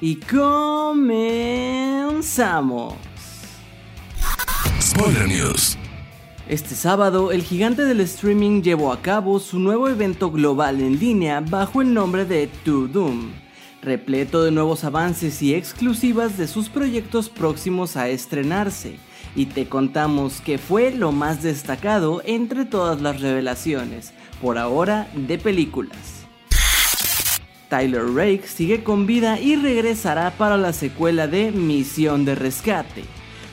y comenzamos. Spoiler News. Este sábado, el gigante del streaming llevó a cabo su nuevo evento global en línea bajo el nombre de To Doom, repleto de nuevos avances y exclusivas de sus proyectos próximos a estrenarse, y te contamos que fue lo más destacado entre todas las revelaciones, por ahora, de películas. Tyler Rake sigue con vida y regresará para la secuela de Misión de Rescate.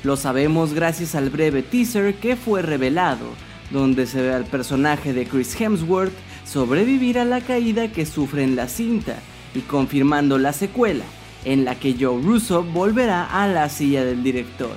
Lo sabemos gracias al breve teaser que fue revelado, donde se ve al personaje de Chris Hemsworth sobrevivir a la caída que sufre en la cinta y confirmando la secuela, en la que Joe Russo volverá a la silla del director.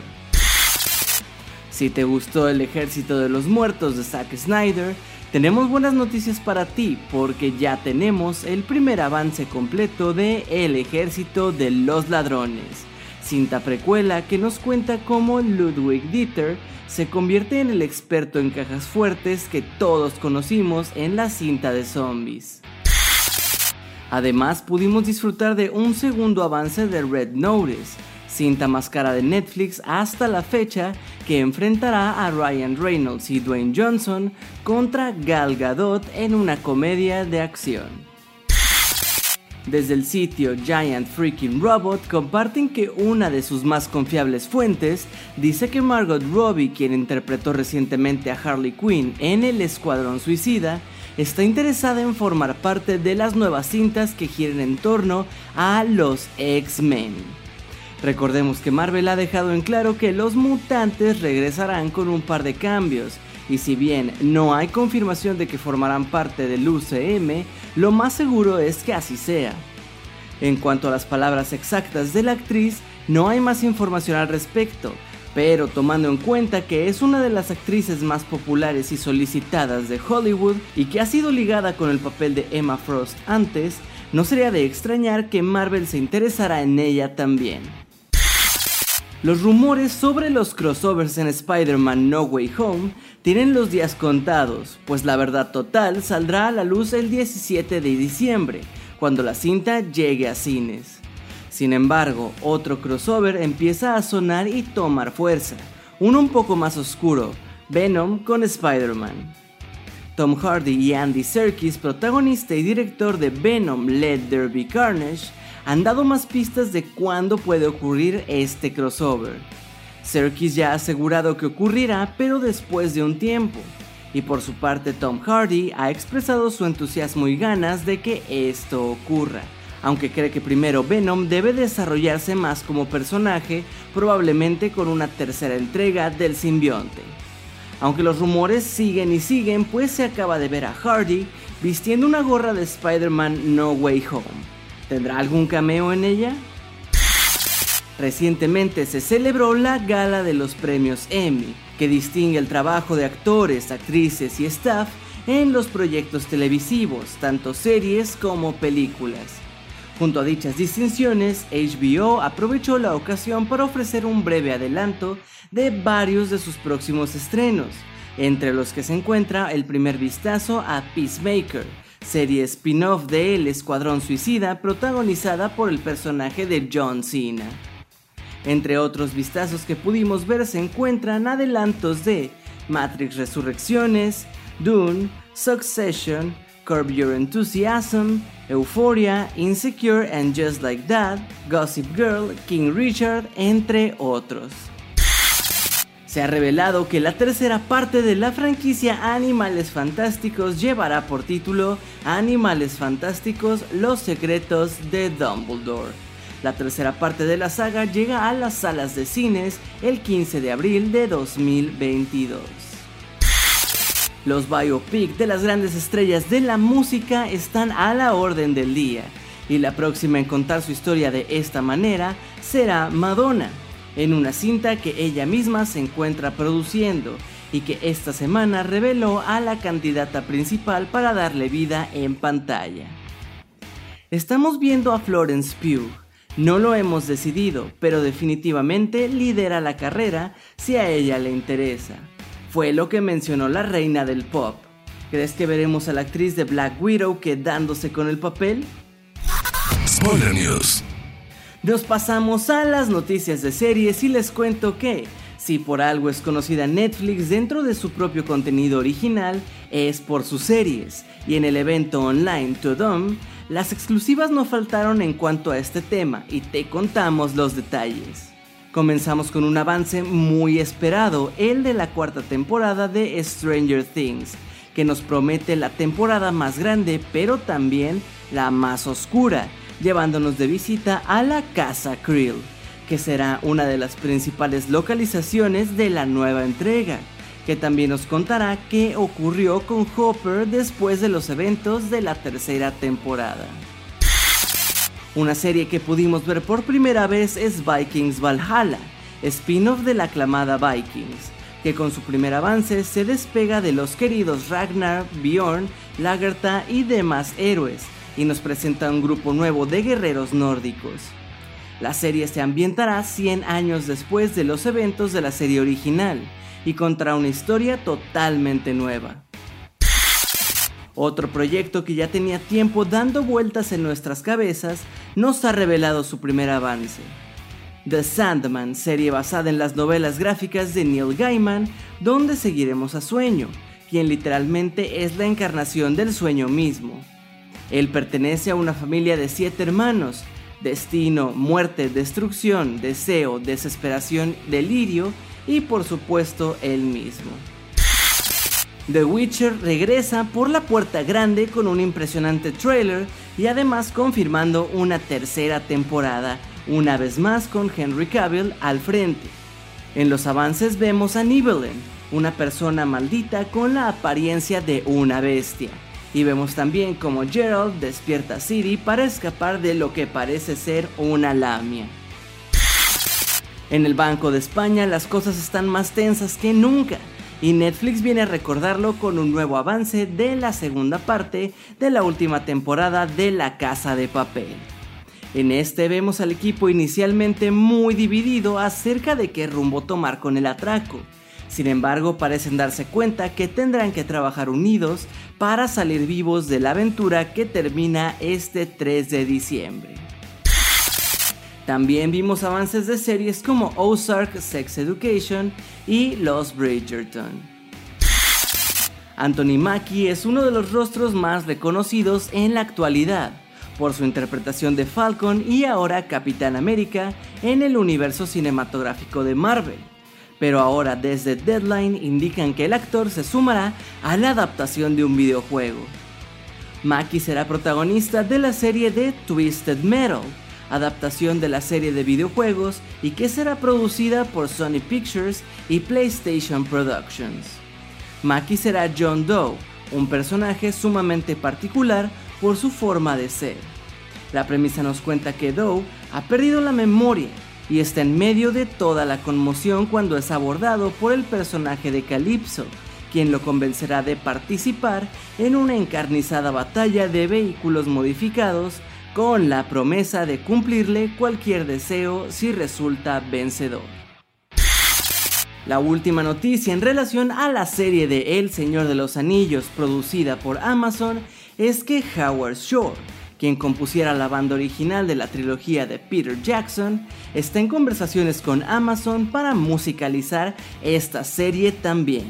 Si te gustó El Ejército de los Muertos de Zack Snyder, tenemos buenas noticias para ti porque ya tenemos el primer avance completo de El Ejército de los Ladrones, cinta precuela que nos cuenta cómo Ludwig Dieter se convierte en el experto en cajas fuertes que todos conocimos en la cinta de zombies. Además pudimos disfrutar de un segundo avance de Red Notice, cinta más cara de Netflix hasta la fecha que enfrentará a Ryan Reynolds y Dwayne Johnson contra Gal Gadot en una comedia de acción. Desde el sitio Giant Freaking Robot comparten que una de sus más confiables fuentes dice que Margot Robbie, quien interpretó recientemente a Harley Quinn en El Escuadrón Suicida, está interesada en formar parte de las nuevas cintas que giren en torno a los X-Men. Recordemos que Marvel ha dejado en claro que los mutantes regresarán con un par de cambios, y si bien no hay confirmación de que formarán parte del UCM, lo más seguro es que así sea. En cuanto a las palabras exactas de la actriz, no hay más información al respecto, pero tomando en cuenta que es una de las actrices más populares y solicitadas de Hollywood y que ha sido ligada con el papel de Emma Frost antes, no sería de extrañar que Marvel se interesara en ella también. Los rumores sobre los crossovers en Spider-Man No Way Home tienen los días contados, pues la verdad total saldrá a la luz el 17 de diciembre, cuando la cinta llegue a cines. Sin embargo, otro crossover empieza a sonar y tomar fuerza, uno un poco más oscuro, Venom con Spider-Man. Tom Hardy y Andy Serkis, protagonista y director de Venom Let There Be Carnage, han dado más pistas de cuándo puede ocurrir este crossover. Serkis ya ha asegurado que ocurrirá, pero después de un tiempo. Y por su parte Tom Hardy ha expresado su entusiasmo y ganas de que esto ocurra, aunque cree que primero Venom debe desarrollarse más como personaje, probablemente con una tercera entrega del simbionte. Aunque los rumores siguen y siguen, pues se acaba de ver a Hardy vistiendo una gorra de Spider-Man No Way Home. ¿Tendrá algún cameo en ella? Recientemente se celebró la gala de los premios Emmy, que distingue el trabajo de actores, actrices y staff en los proyectos televisivos, tanto series como películas. Junto a dichas distinciones, HBO aprovechó la ocasión para ofrecer un breve adelanto de varios de sus próximos estrenos, entre los que se encuentra el primer vistazo a Peacemaker, serie spin-off de El Escuadrón Suicida protagonizada por el personaje de John Cena. Entre otros vistazos que pudimos ver se encuentran adelantos de Matrix Resurrecciones, Dune, Succession, Curb Your Enthusiasm, Euphoria, Insecure and Just Like That, Gossip Girl, King Richard, entre otros. Se ha revelado que la tercera parte de la franquicia Animales Fantásticos llevará por título Animales Fantásticos Los Secretos de Dumbledore. La tercera parte de la saga llega a las salas de cines el 15 de abril de 2022. Los biopic de las grandes estrellas de la música están a la orden del día y la próxima en contar su historia de esta manera será Madonna, en una cinta que ella misma se encuentra produciendo y que esta semana reveló a la candidata principal para darle vida en pantalla. Estamos viendo a Florence Pugh. No lo hemos decidido, pero definitivamente lidera la carrera si a ella le interesa. Fue lo que mencionó la reina del pop. ¿Crees que veremos a la actriz de Black Widow quedándose con el papel? Spoiler News. Nos pasamos a las noticias de series y les cuento que, si por algo es conocida Netflix dentro de su propio contenido original, es por sus series, y en el evento online To Dome, las exclusivas no faltaron en cuanto a este tema y te contamos los detalles. Comenzamos con un avance muy esperado, el de la cuarta temporada de Stranger Things, que nos promete la temporada más grande pero también la más oscura, llevándonos de visita a la Casa Krill, que será una de las principales localizaciones de la nueva entrega, que también nos contará qué ocurrió con Hopper después de los eventos de la tercera temporada. Una serie que pudimos ver por primera vez es Vikings Valhalla, spin-off de la aclamada Vikings, que con su primer avance se despega de los queridos Ragnar, Bjorn, Lagertha y demás héroes, y nos presenta un grupo nuevo de guerreros nórdicos. La serie se ambientará 100 años después de los eventos de la serie original y contará una historia totalmente nueva. Otro proyecto que ya tenía tiempo dando vueltas en nuestras cabezas nos ha revelado su primer avance. The Sandman, serie basada en las novelas gráficas de Neil Gaiman, donde seguiremos a Sueño, quien literalmente es la encarnación del sueño mismo. Él pertenece a una familia de siete hermanos. Destino, muerte, destrucción, deseo, desesperación, delirio y por supuesto él mismo. The Witcher regresa por la puerta grande con un impresionante trailer y además confirmando una tercera temporada, una vez más con Henry Cavill al frente. En los avances vemos a Nibelheim, una persona maldita con la apariencia de una bestia. Y vemos también como Gerald despierta a Siri para escapar de lo que parece ser una lamia. En el Banco de España las cosas están más tensas que nunca y Netflix viene a recordarlo con un nuevo avance de la segunda parte de la última temporada de La Casa de Papel. En este vemos al equipo inicialmente muy dividido acerca de qué rumbo tomar con el atraco, sin embargo, parecen darse cuenta que tendrán que trabajar unidos para salir vivos de la aventura que termina este 3 de diciembre. También vimos avances de series como Ozark Sex Education y Los Bridgerton. Anthony Mackie es uno de los rostros más reconocidos en la actualidad por su interpretación de Falcon y ahora Capitán América en el universo cinematográfico de Marvel pero ahora desde Deadline indican que el actor se sumará a la adaptación de un videojuego. Maki será protagonista de la serie de Twisted Metal, adaptación de la serie de videojuegos y que será producida por Sony Pictures y PlayStation Productions. Maki será John Doe, un personaje sumamente particular por su forma de ser. La premisa nos cuenta que Doe ha perdido la memoria y está en medio de toda la conmoción cuando es abordado por el personaje de Calypso, quien lo convencerá de participar en una encarnizada batalla de vehículos modificados con la promesa de cumplirle cualquier deseo si resulta vencedor. La última noticia en relación a la serie de El Señor de los Anillos producida por Amazon es que Howard Shore, quien compusiera la banda original de la trilogía de Peter Jackson, está en conversaciones con Amazon para musicalizar esta serie también.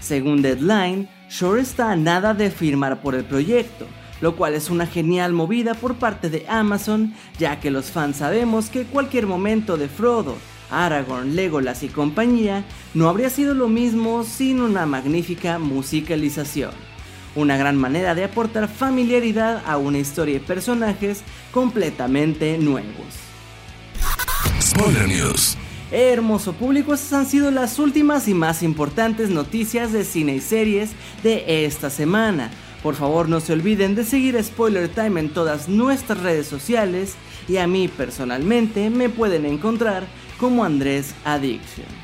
Según Deadline, Shore está a nada de firmar por el proyecto, lo cual es una genial movida por parte de Amazon, ya que los fans sabemos que cualquier momento de Frodo, Aragorn, Legolas y compañía no habría sido lo mismo sin una magnífica musicalización una gran manera de aportar familiaridad a una historia y personajes completamente nuevos. Spoiler News. Hermoso público, estas han sido las últimas y más importantes noticias de cine y series de esta semana. Por favor no se olviden de seguir Spoiler Time en todas nuestras redes sociales y a mí personalmente me pueden encontrar como Andrés Addiction.